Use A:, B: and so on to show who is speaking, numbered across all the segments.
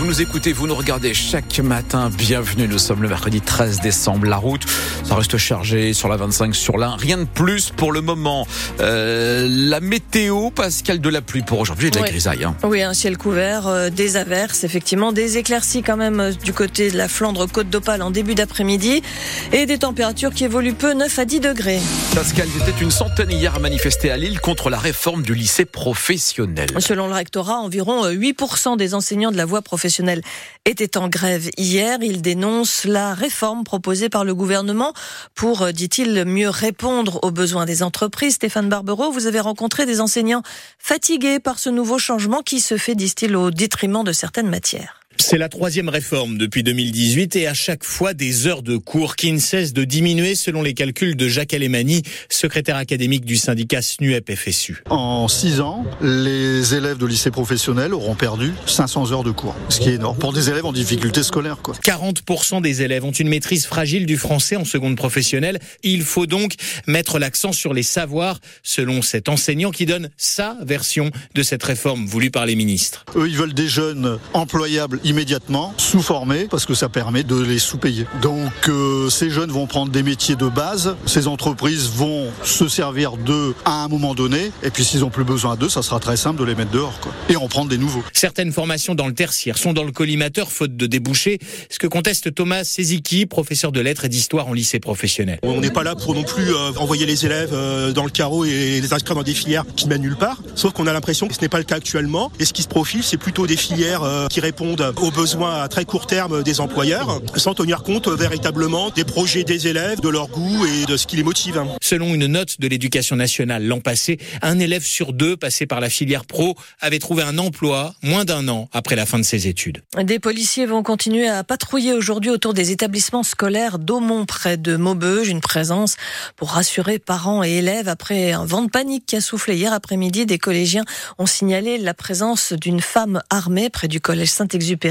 A: vous nous écoutez, vous nous regardez chaque matin. Bienvenue, nous sommes le mercredi 13 décembre. La route, ça reste chargé sur la 25, sur l'un. Rien de plus pour le moment. Euh, la météo, Pascal, de la pluie pour aujourd'hui et de la grisaille. Hein.
B: Oui, un ciel couvert, euh, des averses, effectivement, des éclaircies quand même euh, du côté de la Flandre, Côte d'Opale en début d'après-midi et des températures qui évoluent peu, 9 à 10 degrés.
A: Pascal, il était une centaine hier à manifester à Lille contre la réforme du lycée professionnel.
B: Selon le rectorat, environ 8% des enseignants de la voie professionnelle professionnels était en grève hier. Il dénonce la réforme proposée par le gouvernement pour, euh, dit-il, mieux répondre aux besoins des entreprises. Stéphane Barbero, vous avez rencontré des enseignants fatigués par ce nouveau changement qui se fait, disent-ils, au détriment de certaines matières.
C: C'est la troisième réforme depuis 2018 et à chaque fois des heures de cours qui ne cessent de diminuer selon les calculs de Jacques Alemani, secrétaire académique du syndicat SNUEP-FSU.
D: En six ans, les élèves de lycée professionnel auront perdu 500 heures de cours, ce qui est énorme pour des élèves en difficulté scolaire. Quoi.
C: 40% des élèves ont une maîtrise fragile du français en seconde professionnelle. Il faut donc mettre l'accent sur les savoirs, selon cet enseignant qui donne sa version de cette réforme voulue par les ministres.
D: Eux, ils veulent des jeunes employables immédiatement sous-formés parce que ça permet de les sous-payer. Donc euh, ces jeunes vont prendre des métiers de base, ces entreprises vont se servir d'eux à un moment donné et puis s'ils ont plus besoin d'eux, ça sera très simple de les mettre dehors quoi. et en prendre des nouveaux.
C: Certaines formations dans le tertiaire sont dans le collimateur faute de débouchés, ce que conteste Thomas Seziki, professeur de lettres et d'histoire en lycée professionnel.
E: On n'est pas là pour non plus euh, envoyer les élèves euh, dans le carreau et les inscrire dans des filières qui mènent nulle part, sauf qu'on a l'impression que ce n'est pas le cas actuellement et ce qui se profile, c'est plutôt des filières qui répondent aux besoins à très court terme des employeurs, sans tenir compte véritablement des projets des élèves, de leur goût et de ce qui les motive.
C: Selon une note de l'éducation nationale l'an passé, un élève sur deux passé par la filière pro avait trouvé un emploi moins d'un an après la fin de ses études.
B: Des policiers vont continuer à patrouiller aujourd'hui autour des établissements scolaires d'Aumont près de Maubeuge, une présence pour rassurer parents et élèves après un vent de panique qui a soufflé hier après-midi. Des collégiens ont signalé la présence d'une femme armée près du collège Saint-Exupéry.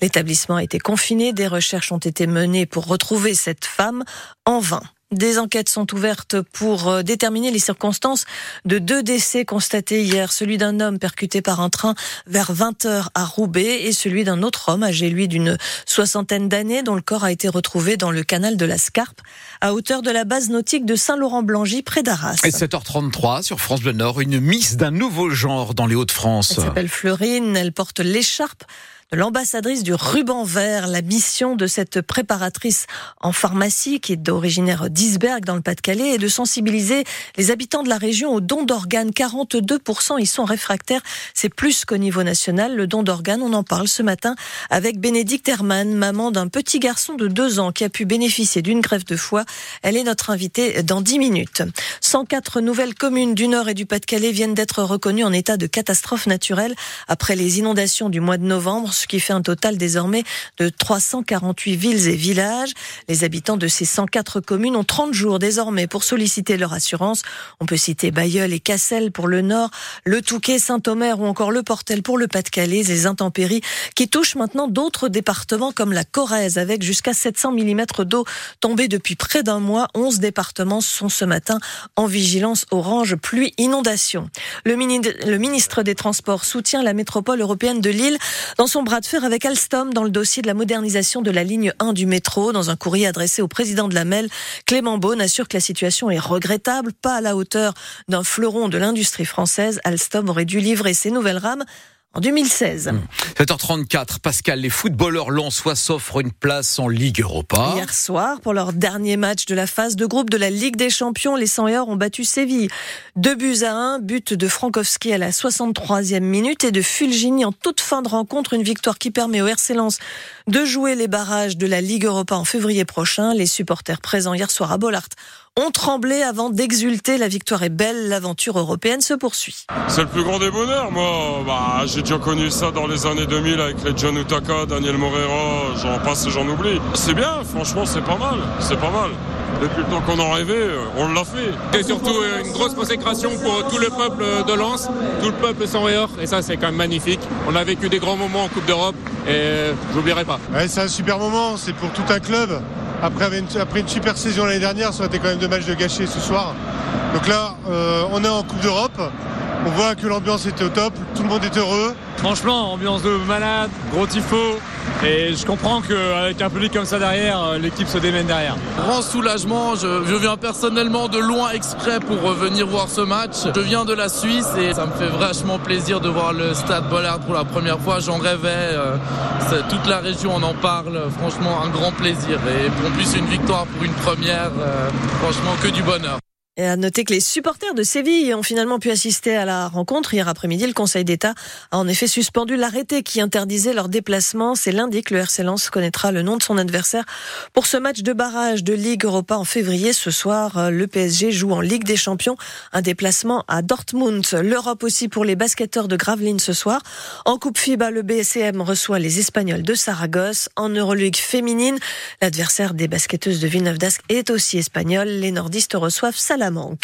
B: L'établissement a été confiné. Des recherches ont été menées pour retrouver cette femme en vain. Des enquêtes sont ouvertes pour euh, déterminer les circonstances de deux décès constatés hier, celui d'un homme percuté par un train vers 20h à Roubaix et celui d'un autre homme âgé lui d'une soixantaine d'années dont le corps a été retrouvé dans le canal de la Scarpe à hauteur de la base nautique de Saint-Laurent-Blangy près d'Arras.
A: Et 7h33 sur France Bleu Nord, une miss d'un nouveau genre dans les Hauts-de-France.
B: Elle s'appelle Fleurine, elle porte l'écharpe l'ambassadrice du ruban vert. La mission de cette préparatrice en pharmacie, qui est originaire d'Isberg dans le Pas-de-Calais, est de sensibiliser les habitants de la région au don d'organes. 42% y sont réfractaires. C'est plus qu'au niveau national. Le don d'organes, on en parle ce matin avec Bénédicte Hermann, maman d'un petit garçon de deux ans qui a pu bénéficier d'une greffe de foie. Elle est notre invitée dans 10 minutes. 104 nouvelles communes du Nord et du Pas-de-Calais viennent d'être reconnues en état de catastrophe naturelle après les inondations du mois de novembre qui fait un total désormais de 348 villes et villages. Les habitants de ces 104 communes ont 30 jours désormais pour solliciter leur assurance. On peut citer Bayeul et Cassel pour le Nord, le Touquet, Saint-Omer ou encore le Portel pour le Pas-de-Calais, les intempéries qui touchent maintenant d'autres départements comme la Corrèze avec jusqu'à 700 mm d'eau tombée depuis près d'un mois. 11 départements sont ce matin en vigilance orange pluie inondation. Le, ministre des Transports soutient la métropole européenne de Lille dans son bras de fer avec Alstom dans le dossier de la modernisation de la ligne 1 du métro. Dans un courrier adressé au président de la MEL, Clément Beaune assure que la situation est regrettable, pas à la hauteur d'un fleuron de l'industrie française. Alstom aurait dû livrer ses nouvelles rames en 2016.
A: 7h34, mmh. Pascal, les footballeurs lensois s'offrent une place en Ligue Europa.
B: Hier soir, pour leur dernier match de la phase de groupe de la Ligue des Champions, les 100 ont battu Séville. Deux buts à un, but de Frankowski à la 63e minute et de Fulgini en toute fin de rencontre, une victoire qui permet au RC Lens de jouer les barrages de la Ligue Europa en février prochain. Les supporters présents hier soir à Bollard ont tremblé avant d'exulter. La victoire est belle, l'aventure européenne se poursuit.
F: C'est le plus grand des bonheurs, moi. Bah, j'ai déjà connu ça dans les années 2000 avec les John Utaka, Daniel Morera, j'en passe et j'en oublie. C'est bien, franchement, c'est pas mal. C'est pas mal. Depuis le temps qu'on en rêvait, on l'a fait.
G: Et surtout une grosse consécration pour tout le peuple de Lens, tout le peuple sans rire. Et ça, c'est quand même magnifique. On a vécu des grands moments en Coupe d'Europe et j'oublierai pas.
H: Ouais, c'est un super moment, c'est pour tout un club. Après, une, après une super saison l'année dernière, ça aurait été quand même dommage de gâcher ce soir. Donc là, euh, on est en Coupe d'Europe. On voit que l'ambiance était au top, tout le monde est heureux.
G: Franchement, ambiance de malade, gros tifo. Et je comprends qu'avec un public comme ça derrière, euh, l'équipe se démène derrière.
I: Grand soulagement, je, je, viens personnellement de loin exprès pour venir voir ce match. Je viens de la Suisse et ça me fait vachement plaisir de voir le stade Bollard pour la première fois. J'en rêvais, euh, toute la région en en parle. Franchement, un grand plaisir. Et en plus, une victoire pour une première, euh, franchement, que du bonheur.
B: Et à noter que les supporters de Séville ont finalement pu assister à la rencontre. Hier après-midi, le Conseil d'État a en effet suspendu l'arrêté qui interdisait leur déplacement. C'est lundi que le RC connaîtra le nom de son adversaire pour ce match de barrage de Ligue Europa en février. Ce soir, le PSG joue en Ligue des Champions. Un déplacement à Dortmund. L'Europe aussi pour les basketteurs de Gravelines ce soir. En Coupe FIBA, le BSCM reçoit les Espagnols de Saragosse. En Euroligue féminine, l'adversaire des basketteuses de Villeneuve d'Ascq est aussi espagnol. Les nordistes reçoivent Salah manque.